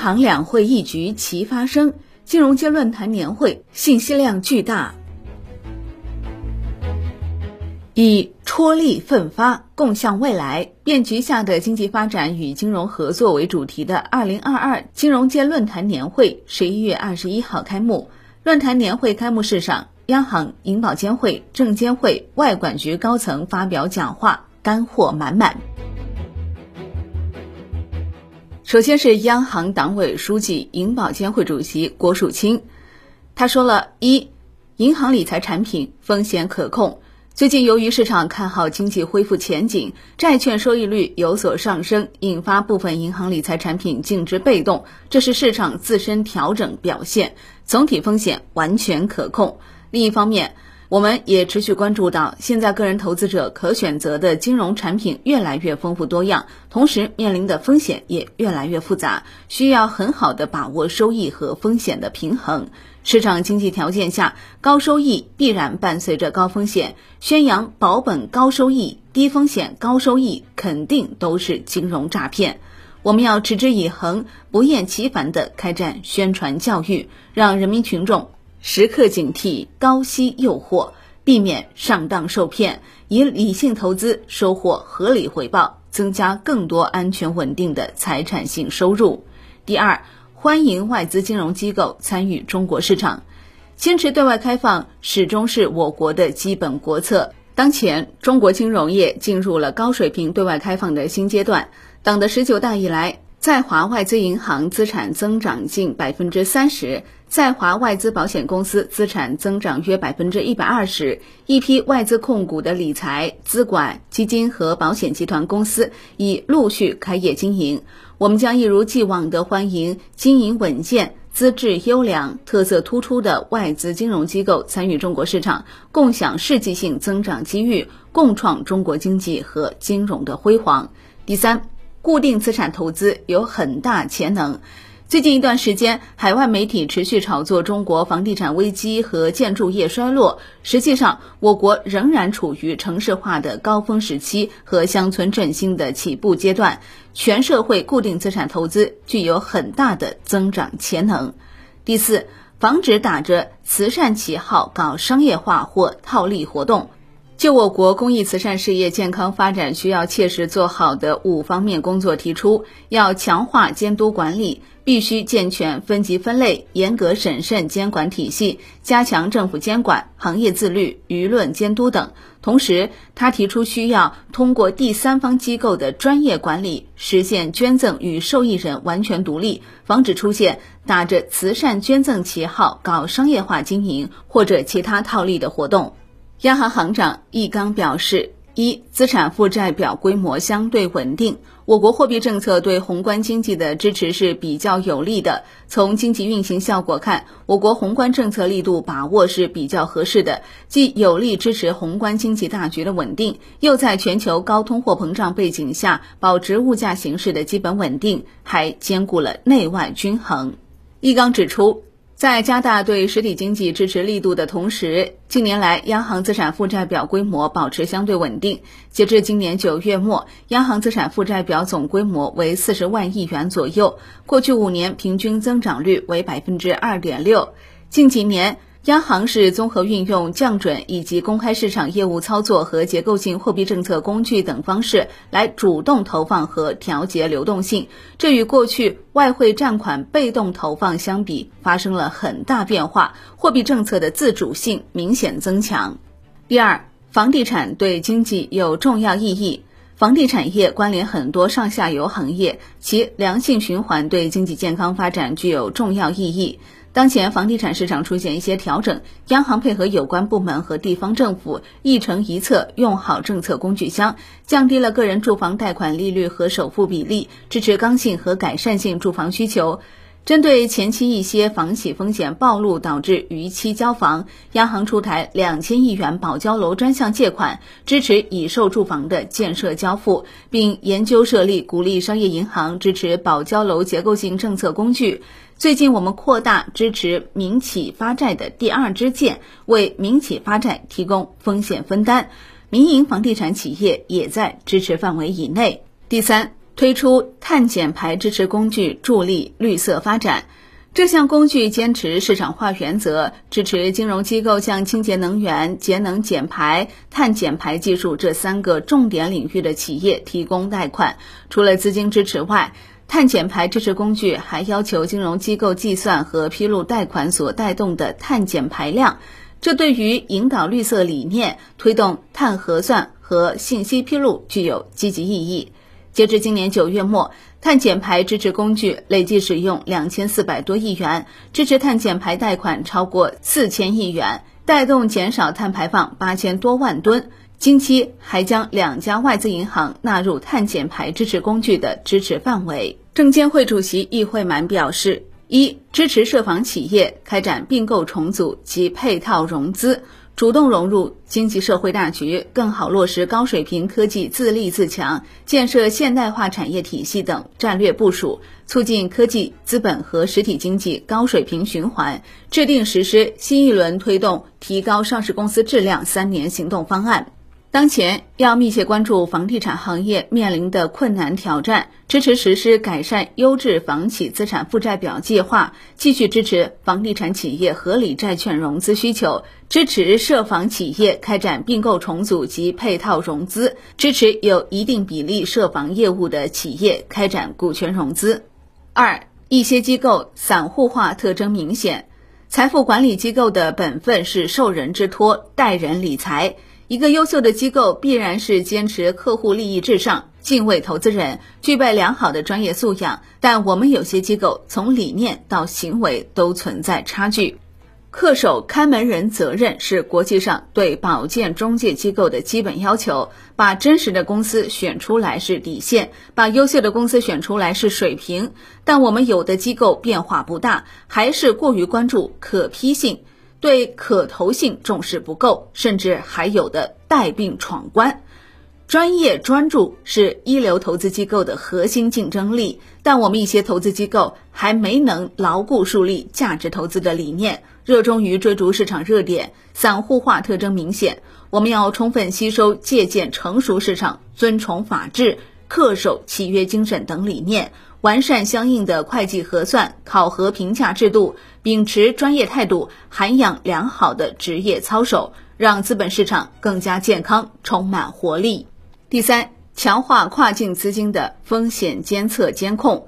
行两会一局齐发生，金融街论坛年会信息量巨大。以戳力奋发，共向未来，变局下的经济发展与金融合作为主题的二零二二金融街论坛年会十一月二十一号开幕。论坛年会开幕式上，央行、银保监会、证监会、外管局高层发表讲话，干货满满。首先是央行党委书记、银保监会主席郭树清，他说了一，银行理财产品风险可控。最近由于市场看好经济恢复前景，债券收益率有所上升，引发部分银行理财产品净值被动，这是市场自身调整表现，总体风险完全可控。另一方面，我们也持续关注到，现在个人投资者可选择的金融产品越来越丰富多样，同时面临的风险也越来越复杂，需要很好的把握收益和风险的平衡。市场经济条件下，高收益必然伴随着高风险，宣扬保本高收益、低风险高收益，肯定都是金融诈骗。我们要持之以恒、不厌其烦地开展宣传教育，让人民群众。时刻警惕高息诱惑，避免上当受骗，以理性投资收获合理回报，增加更多安全稳定的财产性收入。第二，欢迎外资金融机构参与中国市场，坚持对外开放始终是我国的基本国策。当前，中国金融业进入了高水平对外开放的新阶段。党的十九大以来，在华外资银行资产增长近百分之三十。在华外资保险公司资产增长约百分之一百二十，一批外资控股的理财、资管、基金和保险集团公司已陆续开业经营。我们将一如既往地欢迎经营稳健、资质优良、特色突出的外资金融机构参与中国市场，共享世纪性增长机遇，共创中国经济和金融的辉煌。第三，固定资产投资有很大潜能。最近一段时间，海外媒体持续炒作中国房地产危机和建筑业衰落。实际上，我国仍然处于城市化的高峰时期和乡村振兴的起步阶段，全社会固定资产投资具有很大的增长潜能。第四，防止打着慈善旗号搞商业化或套利活动。就我国公益慈善事业健康发展需要切实做好的五方面工作提出，要强化监督管理。必须健全分级分类、严格审慎监管体系，加强政府监管、行业自律、舆论监督等。同时，他提出需要通过第三方机构的专业管理，实现捐赠与受益人完全独立，防止出现打着慈善捐赠旗号搞商业化经营或者其他套利的活动。央行行长易纲表示。一、资产负债表规模相对稳定，我国货币政策对宏观经济的支持是比较有利的。从经济运行效果看，我国宏观政策力度把握是比较合适的，既有力支持宏观经济大局的稳定，又在全球高通货膨胀背景下保持物价形势的基本稳定，还兼顾了内外均衡。易纲指出。在加大对实体经济支持力度的同时，近年来央行资产负债表规模保持相对稳定。截至今年九月末，央行资产负债表总规模为四十万亿元左右，过去五年平均增长率为百分之二点六。近几年，央行是综合运用降准以及公开市场业务操作和结构性货币政策工具等方式来主动投放和调节流动性，这与过去外汇占款被动投放相比发生了很大变化，货币政策的自主性明显增强。第二，房地产对经济有重要意义，房地产业关联很多上下游行业，其良性循环对经济健康发展具有重要意义。当前房地产市场出现一些调整，央行配合有关部门和地方政府一城一策，用好政策工具箱，降低了个人住房贷款利率和首付比例，支持刚性和改善性住房需求。针对前期一些房企风险暴露导致逾期交房，央行出台两千亿元保交楼专项借款，支持已售住房的建设交付，并研究设立鼓励商业银行支持保交楼结构性政策工具。最近，我们扩大支持民企发债的第二支箭，为民企发债提供风险分担，民营房地产企业也在支持范围以内。第三。推出碳减排支持工具，助力绿色发展。这项工具坚持市场化原则，支持金融机构向清洁能源、节能减排、碳减排技术这三个重点领域的企业提供贷款。除了资金支持外，碳减排支持工具还要求金融机构计算和披露贷款所带动的碳减排量。这对于引导绿色理念、推动碳核算和信息披露具有积极意义。截至今年九月末，碳减排支持工具累计使用两千四百多亿元，支持碳减排贷款超过四千亿元，带动减少碳排放八千多万吨。近期还将两家外资银行纳入碳减排支持工具的支持范围。证监会主席易会满表示：一、支持涉房企业开展并购重组及配套融资。主动融入经济社会大局，更好落实高水平科技自立自强、建设现代化产业体系等战略部署，促进科技、资本和实体经济高水平循环，制定实施新一轮推动提高上市公司质量三年行动方案。当前要密切关注房地产行业面临的困难挑战，支持实施改善优质房企资产负债表计划，继续支持房地产企业合理债券融资需求，支持涉房企业开展并购重组及配套融资，支持有一定比例涉房业务的企业开展股权融资。二，一些机构散户化特征明显，财富管理机构的本分是受人之托，代人理财。一个优秀的机构必然是坚持客户利益至上，敬畏投资人，具备良好的专业素养。但我们有些机构从理念到行为都存在差距。恪守看门人责任是国际上对保荐中介机构的基本要求。把真实的公司选出来是底线，把优秀的公司选出来是水平。但我们有的机构变化不大，还是过于关注可批性。对可投性重视不够，甚至还有的带病闯关。专业专注是一流投资机构的核心竞争力，但我们一些投资机构还没能牢固树立价值投资的理念，热衷于追逐市场热点，散户化特征明显。我们要充分吸收借鉴成熟市场，尊崇法治，恪守契约精神等理念。完善相应的会计核算、考核评价制度，秉持专业态度，涵养良好的职业操守，让资本市场更加健康、充满活力。第三，强化跨境资金的风险监测监控。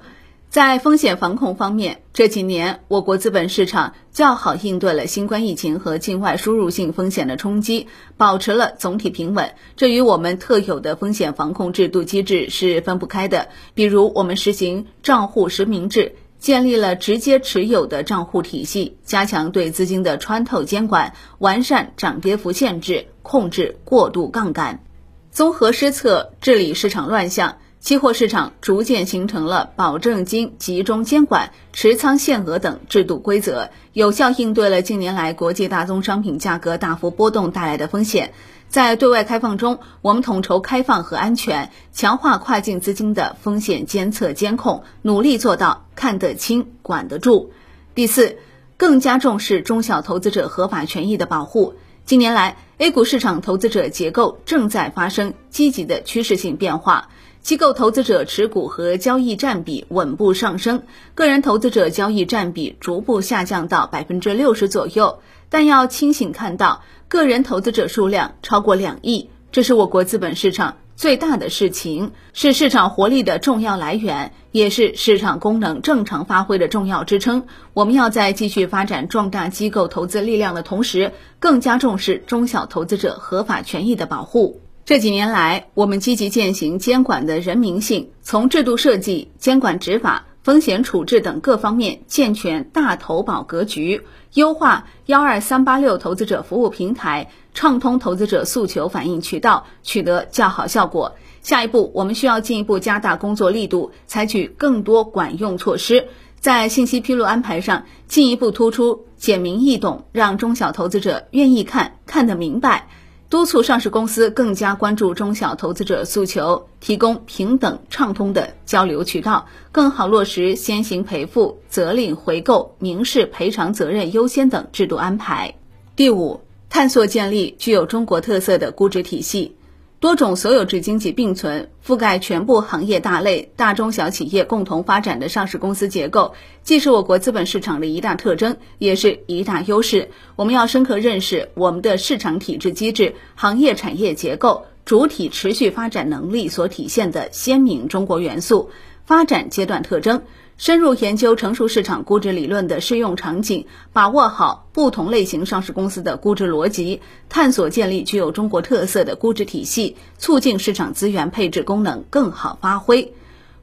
在风险防控方面，这几年我国资本市场较好应对了新冠疫情和境外输入性风险的冲击，保持了总体平稳。这与我们特有的风险防控制度机制是分不开的。比如，我们实行账户实名制，建立了直接持有的账户体系，加强对资金的穿透监管，完善涨跌幅限制，控制过度杠杆，综合施策治理市场乱象。期货市场逐渐形成了保证金集中监管、持仓限额等制度规则，有效应对了近年来国际大宗商品价格大幅波动带来的风险。在对外开放中，我们统筹开放和安全，强化跨境资金的风险监测监控，努力做到看得清、管得住。第四，更加重视中小投资者合法权益的保护。近年来，A 股市场投资者结构正在发生积极的趋势性变化。机构投资者持股和交易占比稳步上升，个人投资者交易占比逐步下降到百分之六十左右。但要清醒看到，个人投资者数量超过两亿，这是我国资本市场最大的事情，是市场活力的重要来源，也是市场功能正常发挥的重要支撑。我们要在继续发展壮大机构投资力量的同时，更加重视中小投资者合法权益的保护。这几年来，我们积极践行监管的人民性，从制度设计、监管执法、风险处置等各方面健全大投保格局，优化幺二三八六投资者服务平台，畅通投资者诉求反映渠道，取得较好效果。下一步，我们需要进一步加大工作力度，采取更多管用措施，在信息披露安排上进一步突出简明易懂，让中小投资者愿意看，看得明白。督促上市公司更加关注中小投资者诉求，提供平等畅通的交流渠道，更好落实先行赔付、责令回购、民事赔偿责任优先等制度安排。第五，探索建立具有中国特色的估值体系。多种所有制经济并存，覆盖全部行业大类，大中小企业共同发展的上市公司结构，既是我国资本市场的一大特征，也是一大优势。我们要深刻认识我们的市场体制机制、行业产业结构、主体持续发展能力所体现的鲜明中国元素、发展阶段特征。深入研究成熟市场估值理论的适用场景，把握好不同类型上市公司的估值逻辑，探索建立具有中国特色的估值体系，促进市场资源配置功能更好发挥。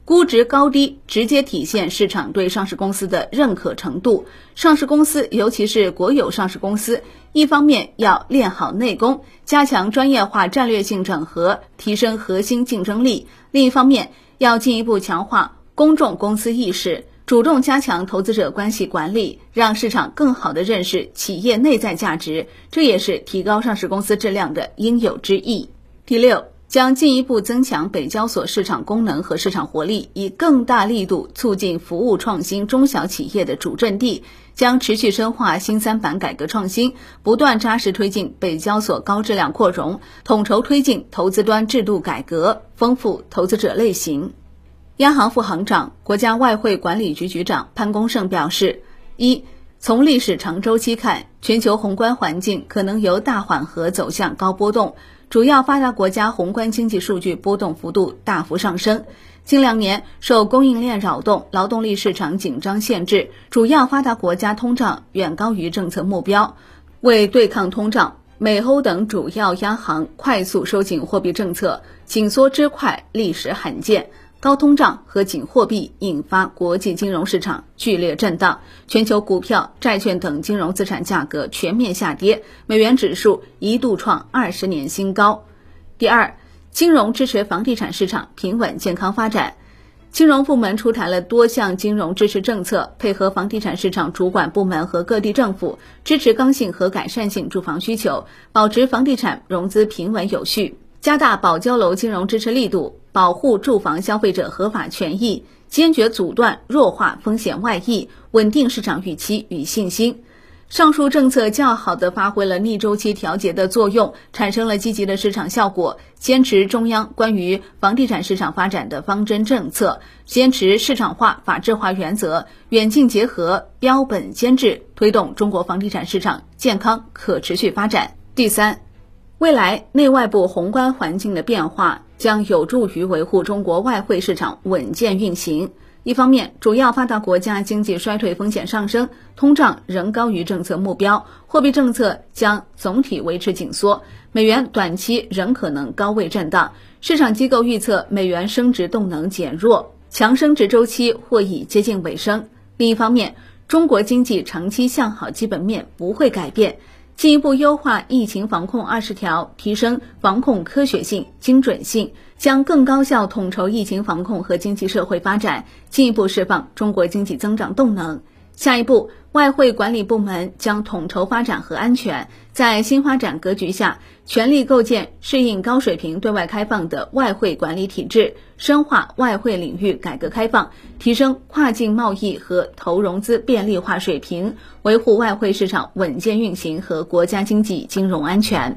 估值高低直接体现市场对上市公司的认可程度。上市公司，尤其是国有上市公司，一方面要练好内功，加强专业化战略性整合，提升核心竞争力；另一方面，要进一步强化。公众公司意识，主动加强投资者关系管理，让市场更好地认识企业内在价值，这也是提高上市公司质量的应有之义。第六，将进一步增强北交所市场功能和市场活力，以更大力度促进服务创新中小企业的主阵地，将持续深化新三板改革创新，不断扎实推进北交所高质量扩容，统筹推进投资端制度改革，丰富投资者类型。央行副行长、国家外汇管理局局长潘功胜表示：一、从历史长周期看，全球宏观环境可能由大缓和走向高波动，主要发达国家宏观经济数据波动幅度大幅上升。近两年受供应链扰动、劳动力市场紧张限制，主要发达国家通胀远高于政策目标。为对抗通胀，美欧等主要央行快速收紧货币政策，紧缩之快历史罕见。高通胀和紧货币引发国际金融市场剧烈震荡，全球股票、债券等金融资产价格全面下跌，美元指数一度创二十年新高。第二，金融支持房地产市场平稳健康发展，金融部门出台了多项金融支持政策，配合房地产市场主管部门和各地政府，支持刚性和改善性住房需求，保持房地产融资平稳有序。加大保交楼金融支持力度，保护住房消费者合法权益，坚决阻断弱化风险外溢，稳定市场预期与信心。上述政策较好地发挥了逆周期调节的作用，产生了积极的市场效果。坚持中央关于房地产市场发展的方针政策，坚持市场化、法治化原则，远近结合，标本兼治，推动中国房地产市场健康可持续发展。第三。未来内外部宏观环境的变化将有助于维护中国外汇市场稳健运行。一方面，主要发达国家经济衰退风险上升，通胀仍高于政策目标，货币政策将总体维持紧缩，美元短期仍可能高位震荡。市场机构预测美元升值动能减弱，强升值周期或已接近尾声。另一方面，中国经济长期向好基本面不会改变。进一步优化疫情防控二十条，提升防控科学性、精准性，将更高效统筹疫情防控和经济社会发展，进一步释放中国经济增长动能。下一步，外汇管理部门将统筹发展和安全，在新发展格局下，全力构建适应高水平对外开放的外汇管理体制，深化外汇领域改革开放，提升跨境贸易和投融资便利化水平，维护外汇市场稳健运行和国家经济金融安全。